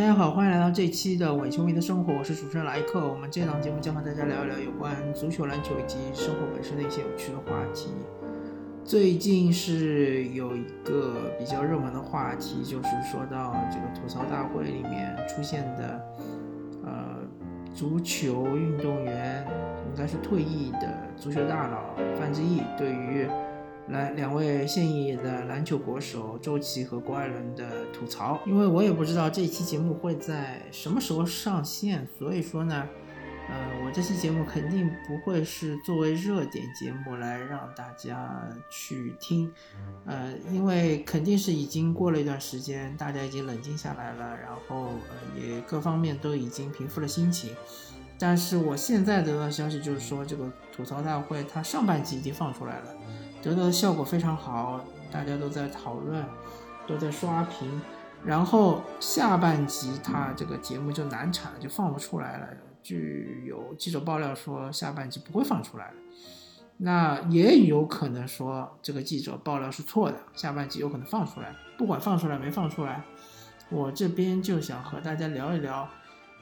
大家好，欢迎来到这期的伪球迷的生活，我是主持人莱克。我们这档节目将和大家聊一聊有关足球、篮球以及生活本身的一些有趣的话题。最近是有一个比较热门的话题，就是说到这个吐槽大会里面出现的，呃，足球运动员应该是退役的足球大佬范志毅对于。来，两位现役的篮球国手周琦和郭艾伦的吐槽，因为我也不知道这期节目会在什么时候上线，所以说呢，呃，我这期节目肯定不会是作为热点节目来让大家去听，呃，因为肯定是已经过了一段时间，大家已经冷静下来了，然后呃也各方面都已经平复了心情，但是我现在得到消息就是说，这个吐槽大会它上半集已经放出来了。得到的效果非常好，大家都在讨论，都在刷屏。然后下半集他这个节目就难产了，就放不出来了。据有记者爆料说，下半集不会放出来。那也有可能说这个记者爆料是错的，下半集有可能放出来。不管放出来没放出来，我这边就想和大家聊一聊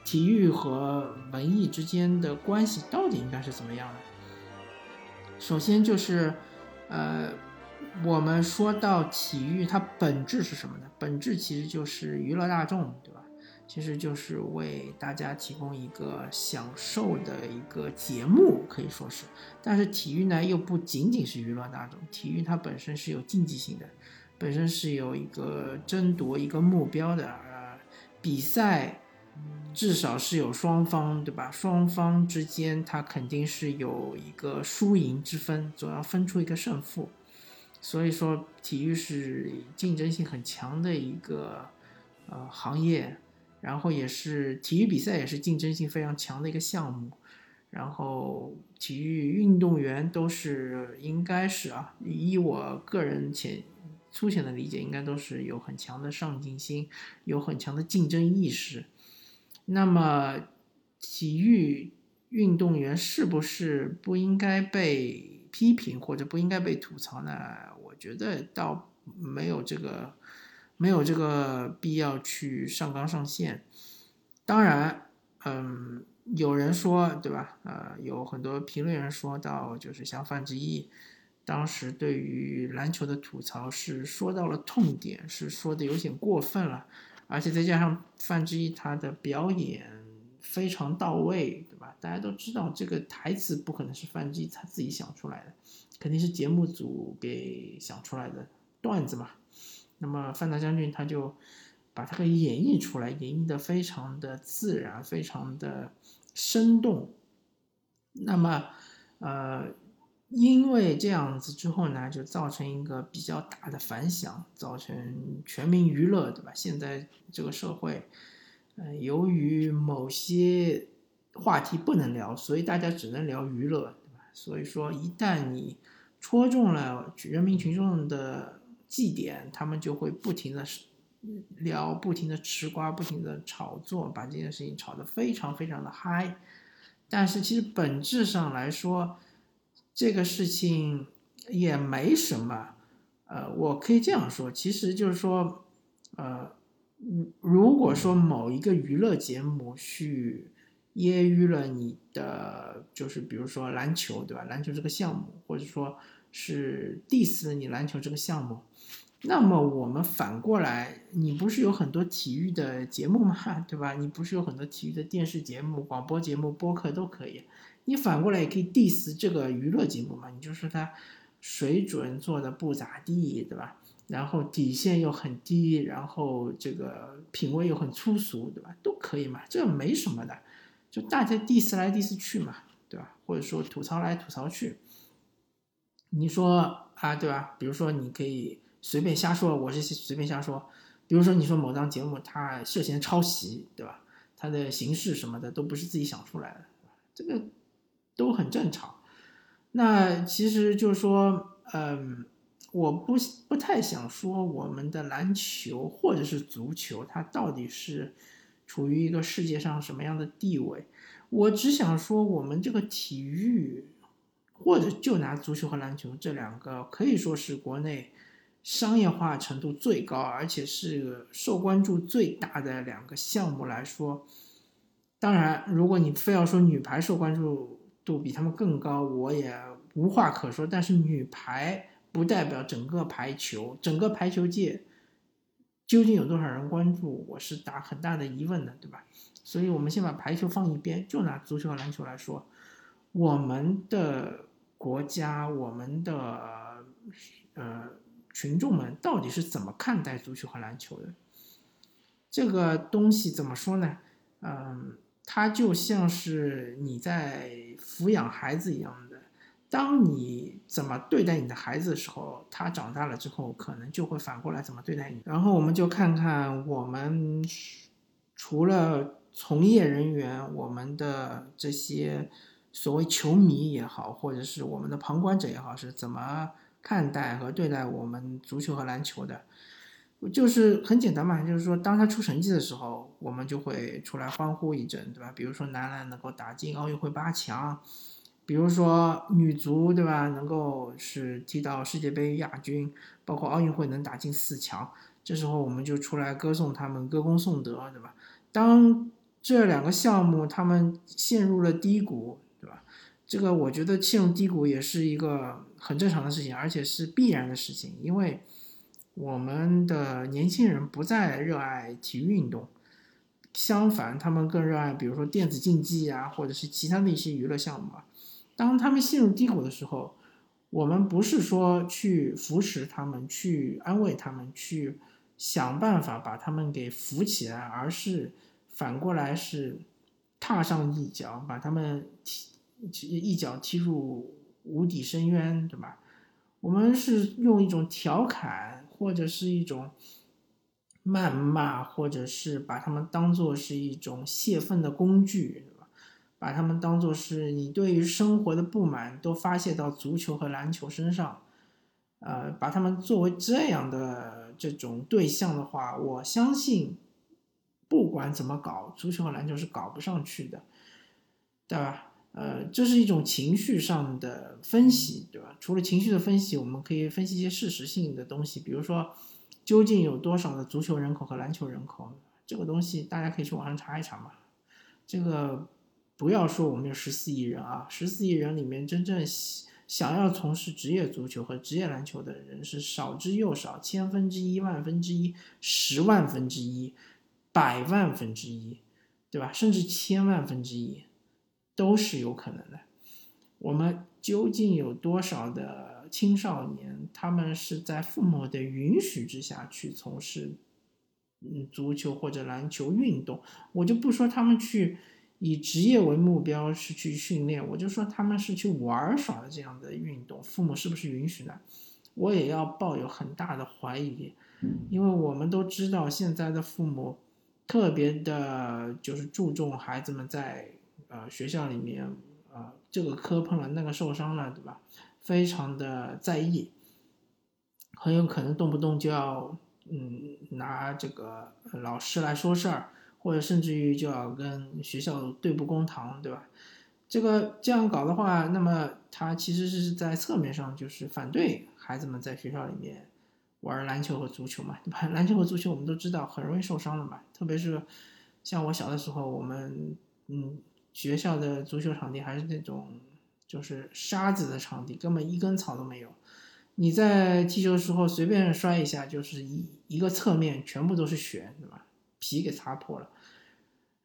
体育和文艺之间的关系到底应该是怎么样的。首先就是。呃，我们说到体育，它本质是什么呢？本质其实就是娱乐大众，对吧？其实就是为大家提供一个享受的一个节目，可以说是。但是体育呢，又不仅仅是娱乐大众，体育它本身是有竞技性的，本身是有一个争夺一个目标的呃，比赛。至少是有双方，对吧？双方之间，它肯定是有一个输赢之分，总要分出一个胜负。所以说，体育是竞争性很强的一个呃行业，然后也是体育比赛也是竞争性非常强的一个项目。然后，体育运动员都是应该是啊，以我个人浅粗浅的理解，应该都是有很强的上进心，有很强的竞争意识。那么，体育运动员是不是不应该被批评或者不应该被吐槽呢？我觉得倒没有这个，没有这个必要去上纲上线。当然，嗯，有人说，对吧？呃，有很多评论员说到，就是像范志毅，当时对于篮球的吐槽是说到了痛点，是说的有点过分了。而且再加上范志毅他的表演非常到位，对吧？大家都知道这个台词不可能是范志毅他自己想出来的，肯定是节目组给想出来的段子嘛。那么范大将军他就把它给演绎出来，演绎的非常的自然，非常的生动。那么，呃。因为这样子之后呢，就造成一个比较大的反响，造成全民娱乐，对吧？现在这个社会，呃，由于某些话题不能聊，所以大家只能聊娱乐，对吧？所以说，一旦你戳中了人民群众的祭点，他们就会不停的聊，不停的吃瓜，不停的炒作，把这件事情炒得非常非常的嗨。但是其实本质上来说，这个事情也没什么，呃，我可以这样说，其实就是说，呃，如果说某一个娱乐节目去揶揄了你的，就是比如说篮球，对吧？篮球这个项目，或者说是 diss 了你篮球这个项目，那么我们反过来，你不是有很多体育的节目吗？对吧？你不是有很多体育的电视节目、广播节目、播客都可以。你反过来也可以 diss 这个娱乐节目嘛？你就说它水准做的不咋地，对吧？然后底线又很低，然后这个品味又很粗俗，对吧？都可以嘛，这没什么的，就大家 diss 来 diss 去嘛，对吧？或者说吐槽来吐槽去。你说啊，对吧？比如说你可以随便瞎说，我是随便瞎说。比如说你说某档节目它涉嫌抄袭，对吧？它的形式什么的都不是自己想出来的，这个。都很正常，那其实就是说，嗯，我不不太想说我们的篮球或者是足球，它到底是处于一个世界上什么样的地位？我只想说，我们这个体育，或者就拿足球和篮球这两个，可以说是国内商业化程度最高，而且是受关注最大的两个项目来说，当然，如果你非要说女排受关注度比他们更高，我也无话可说。但是女排不代表整个排球，整个排球界究竟有多少人关注，我是打很大的疑问的，对吧？所以我们先把排球放一边，就拿足球和篮球来说，我们的国家，我们的呃。群众们到底是怎么看待足球和篮球的？这个东西怎么说呢？嗯，它就像是你在抚养孩子一样的。当你怎么对待你的孩子的时候，他长大了之后可能就会反过来怎么对待你。然后我们就看看我们除了从业人员，我们的这些所谓球迷也好，或者是我们的旁观者也好，是怎么。看待和对待我们足球和篮球的，就是很简单嘛，就是说，当他出成绩的时候，我们就会出来欢呼一阵，对吧？比如说男篮能够打进奥运会八强，比如说女足，对吧？能够是踢到世界杯亚军，包括奥运会能打进四强，这时候我们就出来歌颂他们，歌功颂德，对吧？当这两个项目他们陷入了低谷。对吧这个我觉得陷入低谷也是一个很正常的事情，而且是必然的事情，因为我们的年轻人不再热爱体育运动，相反，他们更热爱，比如说电子竞技啊，或者是其他的一些娱乐项目啊。当他们陷入低谷的时候，我们不是说去扶持他们，去安慰他们，去想办法把他们给扶起来，而是反过来是踏上一脚，把他们踢。一脚踢入无底深渊，对吧？我们是用一种调侃，或者是一种谩骂，或者是把他们当做是一种泄愤的工具，对吧？把他们当做是你对于生活的不满都发泄到足球和篮球身上，呃，把他们作为这样的这种对象的话，我相信不管怎么搞，足球和篮球是搞不上去的，对吧？呃，这是一种情绪上的分析，对吧？除了情绪的分析，我们可以分析一些事实性的东西，比如说，究竟有多少的足球人口和篮球人口？这个东西大家可以去网上查一查嘛。这个不要说我们有十四亿人啊，十四亿人里面真正想要从事职业足球和职业篮球的人是少之又少，千分之一、万分之一、十万分之一、百万分之一，对吧？甚至千万分之一。都是有可能的。我们究竟有多少的青少年，他们是在父母的允许之下去从事，嗯，足球或者篮球运动？我就不说他们去以职业为目标是去训练，我就说他们是去玩耍的这样的运动，父母是不是允许的？我也要抱有很大的怀疑，因为我们都知道现在的父母特别的，就是注重孩子们在。呃，学校里面，呃，这个磕碰了，那个受伤了，对吧？非常的在意，很有可能动不动就要，嗯，拿这个老师来说事儿，或者甚至于就要跟学校对簿公堂，对吧？这个这样搞的话，那么他其实是在侧面上就是反对孩子们在学校里面玩篮球和足球嘛，对吧？篮球和足球我们都知道很容易受伤的嘛，特别是像我小的时候，我们，嗯。学校的足球场地还是那种，就是沙子的场地，根本一根草都没有。你在踢球的时候随便摔一下，就是一一个侧面全部都是血，对吧？皮给擦破了。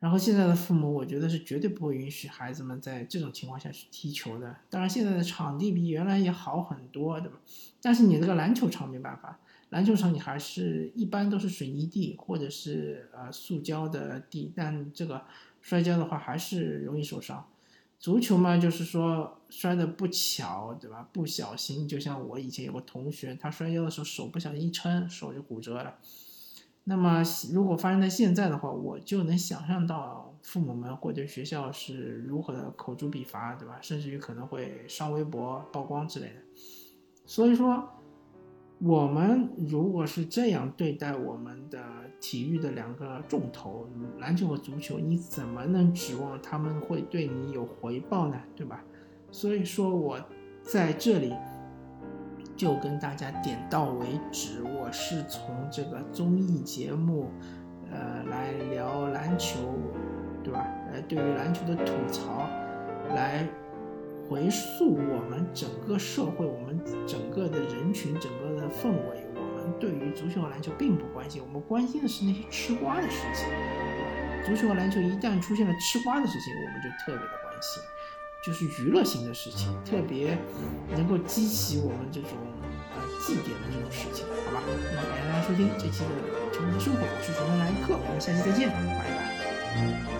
然后现在的父母，我觉得是绝对不会允许孩子们在这种情况下去踢球的。当然，现在的场地比原来也好很多，对吧？但是你这个篮球场没办法，篮球场你还是一般都是水泥地或者是呃塑胶的地，但这个。摔跤的话还是容易受伤，足球嘛，就是说摔的不巧，对吧？不小心，就像我以前有个同学，他摔跤的时候手不小心一撑，手就骨折了。那么如果发生在现在的话，我就能想象到父母们或者学校是如何的口诛笔伐，对吧？甚至于可能会上微博曝光之类的。所以说。我们如果是这样对待我们的体育的两个重头，篮球和足球，你怎么能指望他们会对你有回报呢？对吧？所以说我在这里就跟大家点到为止。我是从这个综艺节目，呃，来聊篮球，对吧？呃，对于篮球的吐槽，来回溯我们整个社会，我们整个的人群，整个的氛围。对于足球和篮球并不关心，我们关心的是那些吃瓜的事情。足球和篮球一旦出现了吃瓜的事情，我们就特别的关心。就是娱乐性的事情，特别能够激起我们这种呃祭奠的这种事情，好吧？那么感谢大家收听这期的《球迷的生活》，我是主持人莱克，我们下期再见，拜拜。